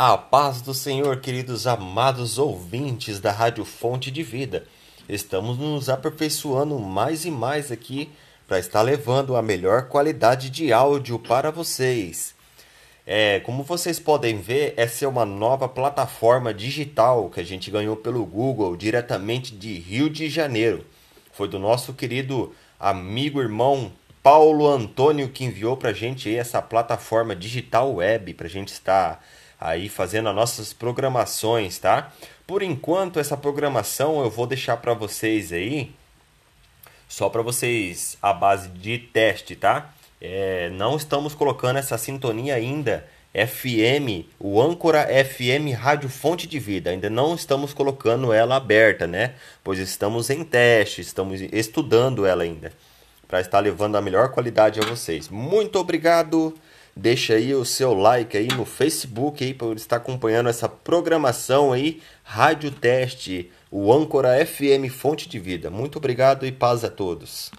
A paz do Senhor, queridos amados ouvintes da Rádio Fonte de Vida. Estamos nos aperfeiçoando mais e mais aqui para estar levando a melhor qualidade de áudio para vocês. É, como vocês podem ver, essa é uma nova plataforma digital que a gente ganhou pelo Google diretamente de Rio de Janeiro. Foi do nosso querido amigo irmão Paulo Antônio que enviou para a gente essa plataforma digital web para a gente estar aí fazendo as nossas programações, tá? Por enquanto, essa programação eu vou deixar para vocês aí, só para vocês a base de teste, tá? É, não estamos colocando essa sintonia ainda FM, o âncora FM Rádio Fonte de Vida. Ainda não estamos colocando ela aberta, né? Pois estamos em teste, estamos estudando ela ainda para estar levando a melhor qualidade a vocês. Muito obrigado. Deixa aí o seu like aí no Facebook aí para estar acompanhando essa programação aí, Rádio Teste, o âncora FM Fonte de Vida. Muito obrigado e paz a todos.